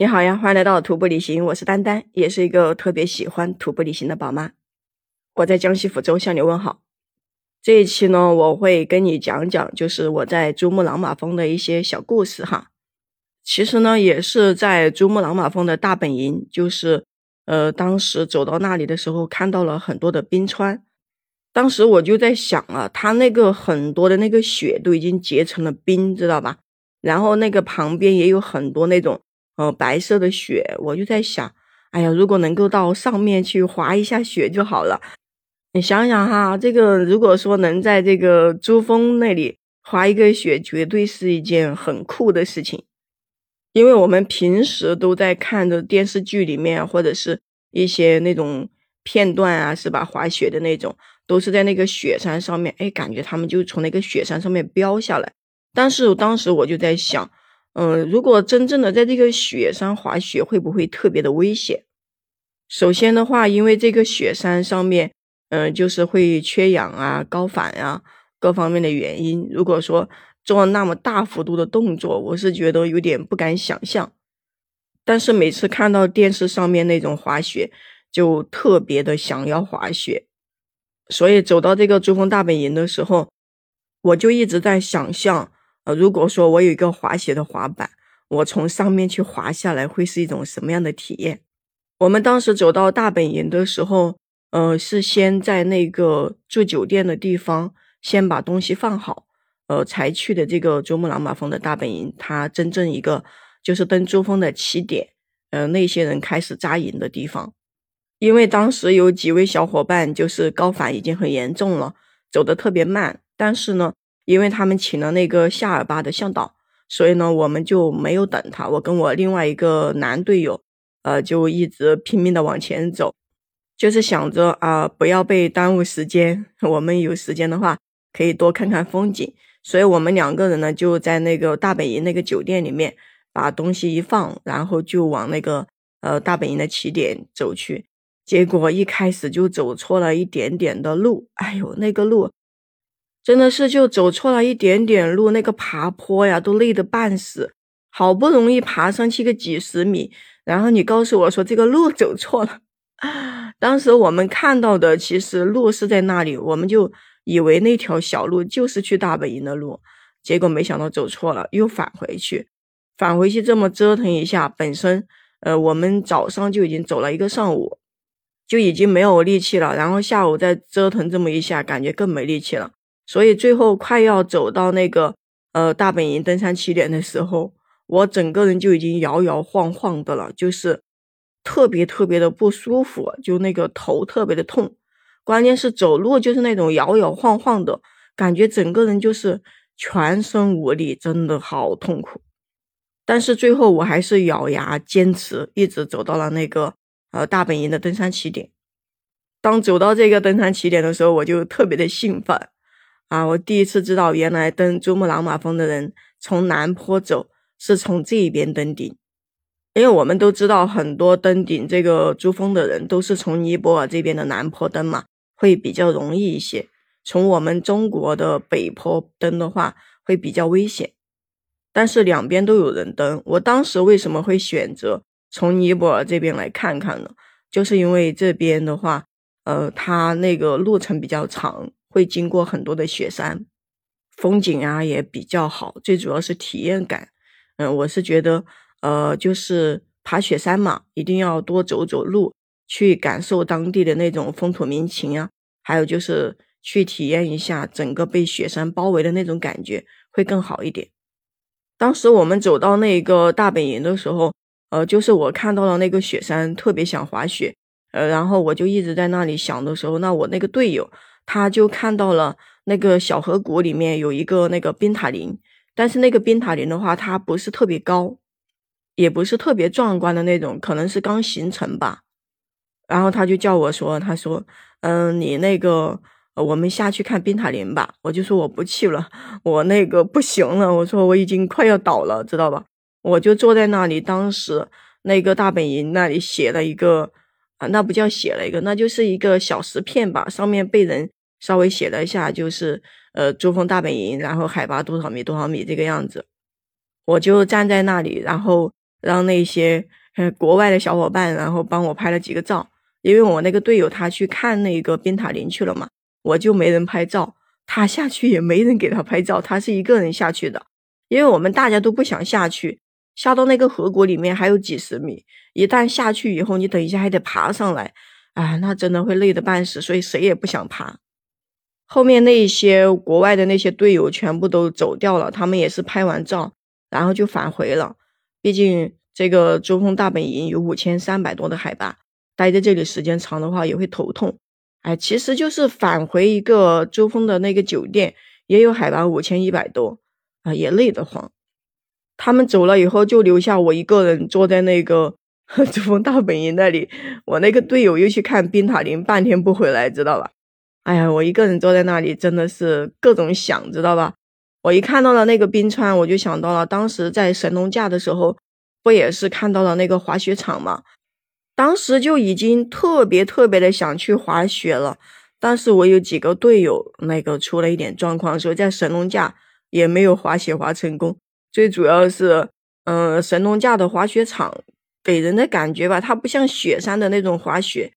你好呀，欢迎来到徒步旅行，我是丹丹，也是一个特别喜欢徒步旅行的宝妈。我在江西抚州向你问好。这一期呢，我会跟你讲讲，就是我在珠穆朗玛峰的一些小故事哈。其实呢，也是在珠穆朗玛峰的大本营，就是呃，当时走到那里的时候，看到了很多的冰川。当时我就在想啊，它那个很多的那个雪都已经结成了冰，知道吧？然后那个旁边也有很多那种。呃，白色的雪，我就在想，哎呀，如果能够到上面去滑一下雪就好了。你想想哈，这个如果说能在这个珠峰那里滑一个雪，绝对是一件很酷的事情。因为我们平时都在看的电视剧里面，或者是一些那种片段啊，是吧？滑雪的那种，都是在那个雪山上面，哎，感觉他们就从那个雪山上面飙下来。但是当时我就在想。嗯，如果真正的在这个雪山滑雪，会不会特别的危险？首先的话，因为这个雪山上面，嗯，就是会缺氧啊、高反啊各方面的原因。如果说做那么大幅度的动作，我是觉得有点不敢想象。但是每次看到电视上面那种滑雪，就特别的想要滑雪。所以走到这个珠峰大本营的时候，我就一直在想象。如果说我有一个滑雪的滑板，我从上面去滑下来，会是一种什么样的体验？我们当时走到大本营的时候，呃，是先在那个住酒店的地方先把东西放好，呃，才去的这个珠穆朗玛峰的大本营。它真正一个就是登珠峰的起点，呃，那些人开始扎营的地方。因为当时有几位小伙伴就是高反已经很严重了，走得特别慢，但是呢。因为他们请了那个夏尔巴的向导，所以呢，我们就没有等他。我跟我另外一个男队友，呃，就一直拼命的往前走，就是想着啊，不要被耽误时间。我们有时间的话，可以多看看风景。所以我们两个人呢，就在那个大本营那个酒店里面，把东西一放，然后就往那个呃大本营的起点走去。结果一开始就走错了一点点的路，哎呦，那个路。真的是就走错了一点点路，那个爬坡呀都累得半死，好不容易爬上去个几十米，然后你告诉我说这个路走错了。当时我们看到的其实路是在那里，我们就以为那条小路就是去大本营的路，结果没想到走错了，又返回去，返回去这么折腾一下，本身呃我们早上就已经走了一个上午，就已经没有力气了，然后下午再折腾这么一下，感觉更没力气了。所以最后快要走到那个呃大本营登山起点的时候，我整个人就已经摇摇晃晃的了，就是特别特别的不舒服，就那个头特别的痛，关键是走路就是那种摇摇晃晃的感觉，整个人就是全身无力，真的好痛苦。但是最后我还是咬牙坚持，一直走到了那个呃大本营的登山起点。当走到这个登山起点的时候，我就特别的兴奋。啊！我第一次知道，原来登珠穆朗玛峰的人从南坡走是从这边登顶，因为我们都知道很多登顶这个珠峰的人都是从尼泊尔这边的南坡登嘛，会比较容易一些。从我们中国的北坡登的话，会比较危险。但是两边都有人登，我当时为什么会选择从尼泊尔这边来看看呢？就是因为这边的话，呃，它那个路程比较长。会经过很多的雪山，风景啊也比较好，最主要是体验感。嗯，我是觉得，呃，就是爬雪山嘛，一定要多走走路，去感受当地的那种风土民情啊，还有就是去体验一下整个被雪山包围的那种感觉，会更好一点。当时我们走到那个大本营的时候，呃，就是我看到了那个雪山，特别想滑雪，呃，然后我就一直在那里想的时候，那我那个队友。他就看到了那个小河谷里面有一个那个冰塔林，但是那个冰塔林的话，它不是特别高，也不是特别壮观的那种，可能是刚形成吧。然后他就叫我说：“他说，嗯，你那个，我们下去看冰塔林吧。”我就说我不去了，我那个不行了。我说我已经快要倒了，知道吧？我就坐在那里，当时那个大本营那里写了一个啊，那不叫写了一个，那就是一个小石片吧，上面被人。稍微写了一下，就是呃，珠峰大本营，然后海拔多少米多少米这个样子，我就站在那里，然后让那些国外的小伙伴，然后帮我拍了几个照。因为我那个队友他去看那个冰塔林去了嘛，我就没人拍照，他下去也没人给他拍照，他是一个人下去的。因为我们大家都不想下去，下到那个河谷里面还有几十米，一旦下去以后，你等一下还得爬上来，啊，那真的会累得半死，所以谁也不想爬。后面那些国外的那些队友全部都走掉了，他们也是拍完照，然后就返回了。毕竟这个珠峰大本营有五千三百多的海拔。待在这里时间长的话也会头痛，哎，其实就是返回一个珠峰的那个酒店，也有海拔五千一百多，啊，也累得慌。他们走了以后，就留下我一个人坐在那个 珠峰大本营那里。我那个队友又去看冰塔林，半天不回来，知道吧？哎呀，我一个人坐在那里，真的是各种想，知道吧？我一看到了那个冰川，我就想到了当时在神农架的时候，不也是看到了那个滑雪场吗？当时就已经特别特别的想去滑雪了，但是我有几个队友那个出了一点状况，所以在神农架也没有滑雪滑成功。最主要是，嗯，神农架的滑雪场给人的感觉吧，它不像雪山的那种滑雪。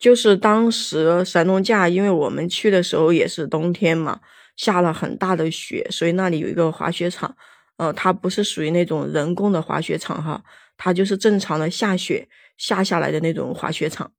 就是当时神农架，因为我们去的时候也是冬天嘛，下了很大的雪，所以那里有一个滑雪场，呃，它不是属于那种人工的滑雪场哈，它就是正常的下雪。下下来的那种滑雪场，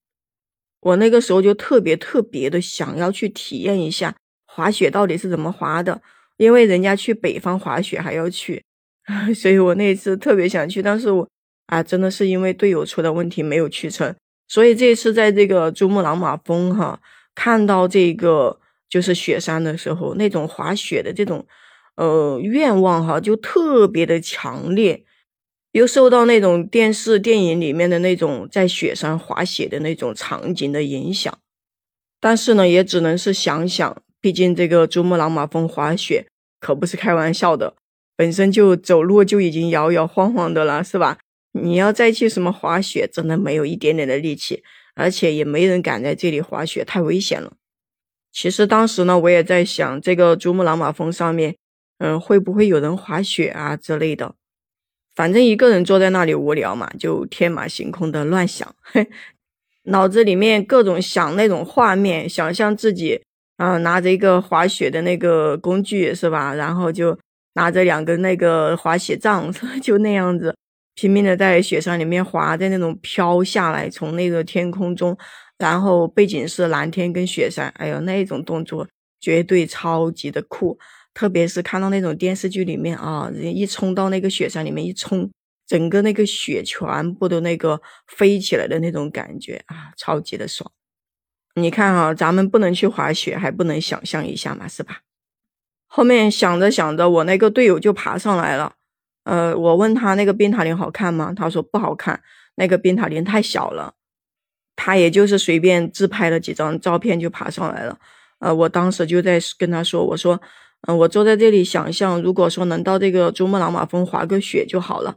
我那个时候就特别特别的想要去体验一下滑雪到底是怎么滑的，因为人家去北方滑雪还要去，所以我那次特别想去，但是我啊真的是因为队友出的问题没有去成，所以这次在这个珠穆朗玛峰哈看到这个就是雪山的时候，那种滑雪的这种呃愿望哈就特别的强烈。又受到那种电视电影里面的那种在雪山滑雪的那种场景的影响，但是呢，也只能是想想，毕竟这个珠穆朗玛峰滑雪可不是开玩笑的，本身就走路就已经摇摇晃晃的了，是吧？你要再去什么滑雪，真的没有一点点的力气，而且也没人敢在这里滑雪，太危险了。其实当时呢，我也在想，这个珠穆朗玛峰上面，嗯，会不会有人滑雪啊之类的？反正一个人坐在那里无聊嘛，就天马行空的乱想，脑子里面各种想那种画面，想象自己啊拿着一个滑雪的那个工具是吧？然后就拿着两根那个滑雪杖，就那样子拼命的在雪山里面滑，在那种飘下来，从那个天空中，然后背景是蓝天跟雪山，哎呦那种动作绝对超级的酷。特别是看到那种电视剧里面啊，人一冲到那个雪山里面一冲，整个那个雪全部都那个飞起来的那种感觉啊，超级的爽。你看啊，咱们不能去滑雪，还不能想象一下嘛，是吧？后面想着想着，我那个队友就爬上来了。呃，我问他那个冰塔林好看吗？他说不好看，那个冰塔林太小了。他也就是随便自拍了几张照片就爬上来了。呃，我当时就在跟他说，我说。嗯，我坐在这里想象，如果说能到这个珠穆朗玛峰滑个雪就好了。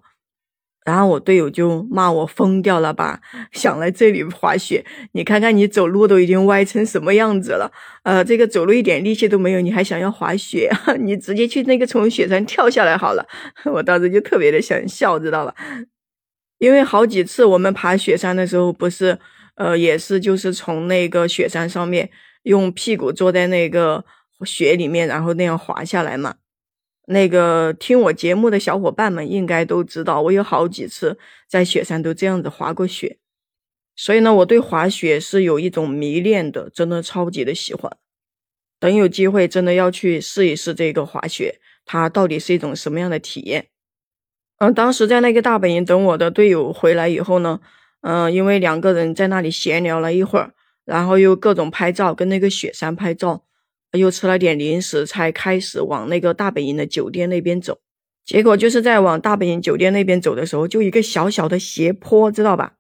然后我队友就骂我疯掉了吧，想来这里滑雪，你看看你走路都已经歪成什么样子了，呃，这个走路一点力气都没有，你还想要滑雪？你直接去那个从雪山跳下来好了。我当时就特别的想笑，知道吧？因为好几次我们爬雪山的时候，不是，呃，也是就是从那个雪山上面用屁股坐在那个。雪里面，然后那样滑下来嘛。那个听我节目的小伙伴们应该都知道，我有好几次在雪山都这样子滑过雪。所以呢，我对滑雪是有一种迷恋的，真的超级的喜欢。等有机会，真的要去试一试这个滑雪，它到底是一种什么样的体验？嗯，当时在那个大本营等我的队友回来以后呢，嗯，因为两个人在那里闲聊了一会儿，然后又各种拍照，跟那个雪山拍照。又吃了点零食，才开始往那个大本营的酒店那边走。结果就是在往大本营酒店那边走的时候，就一个小小的斜坡，知道吧？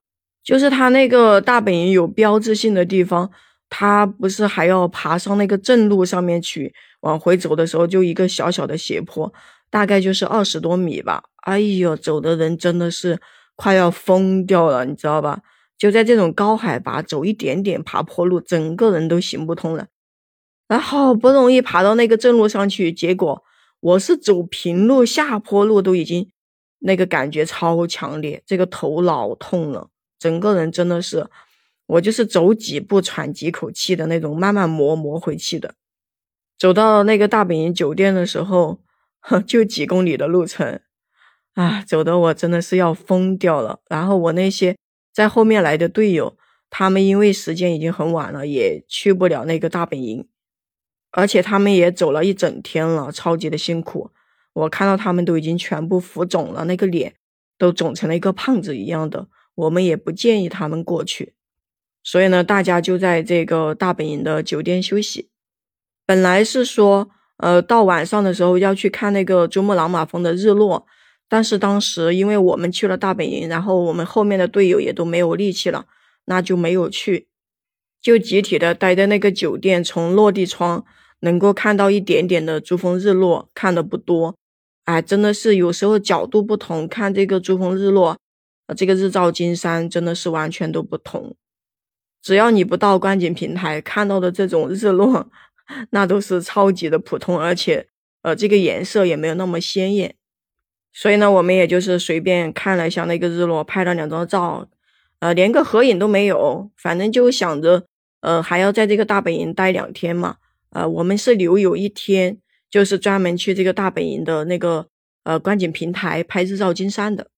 就是他那个大本营有标志性的地方，他不是还要爬上那个正路上面去？往回走的时候，就一个小小的斜坡，大概就是二十多米吧。哎呦，走的人真的是快要疯掉了，你知道吧？就在这种高海拔走一点点爬坡路，整个人都行不通了。然后好不容易爬到那个正路上去，结果我是走平路下坡路都已经那个感觉超强烈，这个头老痛了，整个人真的是，我就是走几步喘几口气的那种，慢慢磨磨回去的。走到那个大本营酒店的时候，就几公里的路程，啊，走的我真的是要疯掉了。然后我那些在后面来的队友，他们因为时间已经很晚了，也去不了那个大本营，而且他们也走了一整天了，超级的辛苦。我看到他们都已经全部浮肿了，那个脸都肿成了一个胖子一样的。我们也不建议他们过去，所以呢，大家就在这个大本营的酒店休息。本来是说，呃，到晚上的时候要去看那个珠穆朗玛峰的日落，但是当时因为我们去了大本营，然后我们后面的队友也都没有力气了，那就没有去，就集体的待在那个酒店，从落地窗能够看到一点点的珠峰日落，看的不多。哎，真的是有时候角度不同，看这个珠峰日落，呃，这个日照金山真的是完全都不同。只要你不到观景平台看到的这种日落，那都是超级的普通，而且呃，这个颜色也没有那么鲜艳。所以呢，我们也就是随便看了一下那个日落，拍了两张照，呃，连个合影都没有。反正就想着，呃，还要在这个大本营待两天嘛，呃，我们是留有一天。就是专门去这个大本营的那个呃观景平台拍日照金山的。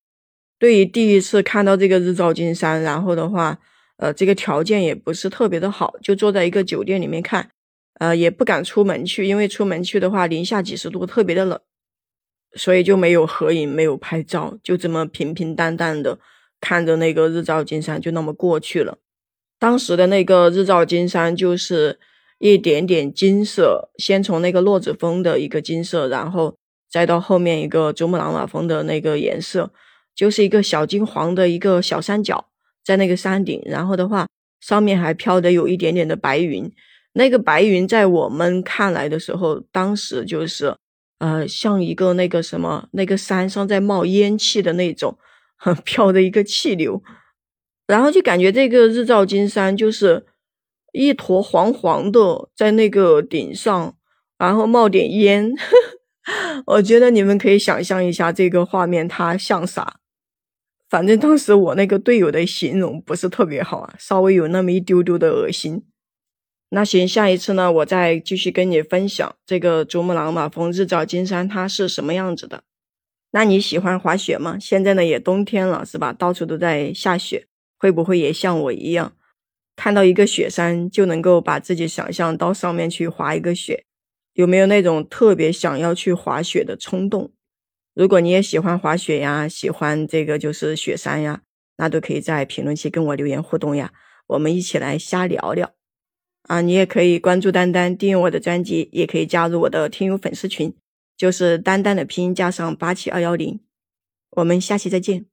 对于第一次看到这个日照金山，然后的话，呃，这个条件也不是特别的好，就坐在一个酒店里面看，呃，也不敢出门去，因为出门去的话零下几十度，特别的冷，所以就没有合影，没有拍照，就这么平平淡淡的看着那个日照金山，就那么过去了。当时的那个日照金山就是。一点点金色，先从那个洛子峰的一个金色，然后再到后面一个珠穆朗玛峰的那个颜色，就是一个小金黄的一个小山角，在那个山顶，然后的话上面还飘的有一点点的白云，那个白云在我们看来的时候，当时就是呃像一个那个什么那个山上在冒烟气的那种 飘的一个气流，然后就感觉这个日照金山就是。一坨黄黄的在那个顶上，然后冒点烟，我觉得你们可以想象一下这个画面，它像啥？反正当时我那个队友的形容不是特别好啊，稍微有那么一丢丢的恶心。那行，下一次呢，我再继续跟你分享这个珠穆朗玛峰日照金山它是什么样子的。那你喜欢滑雪吗？现在呢也冬天了，是吧？到处都在下雪，会不会也像我一样？看到一个雪山就能够把自己想象到上面去滑一个雪，有没有那种特别想要去滑雪的冲动？如果你也喜欢滑雪呀，喜欢这个就是雪山呀，那都可以在评论区跟我留言互动呀，我们一起来瞎聊聊啊！你也可以关注丹丹，订阅我的专辑，也可以加入我的听友粉丝群，就是丹丹的拼音加上八七二幺零，我们下期再见。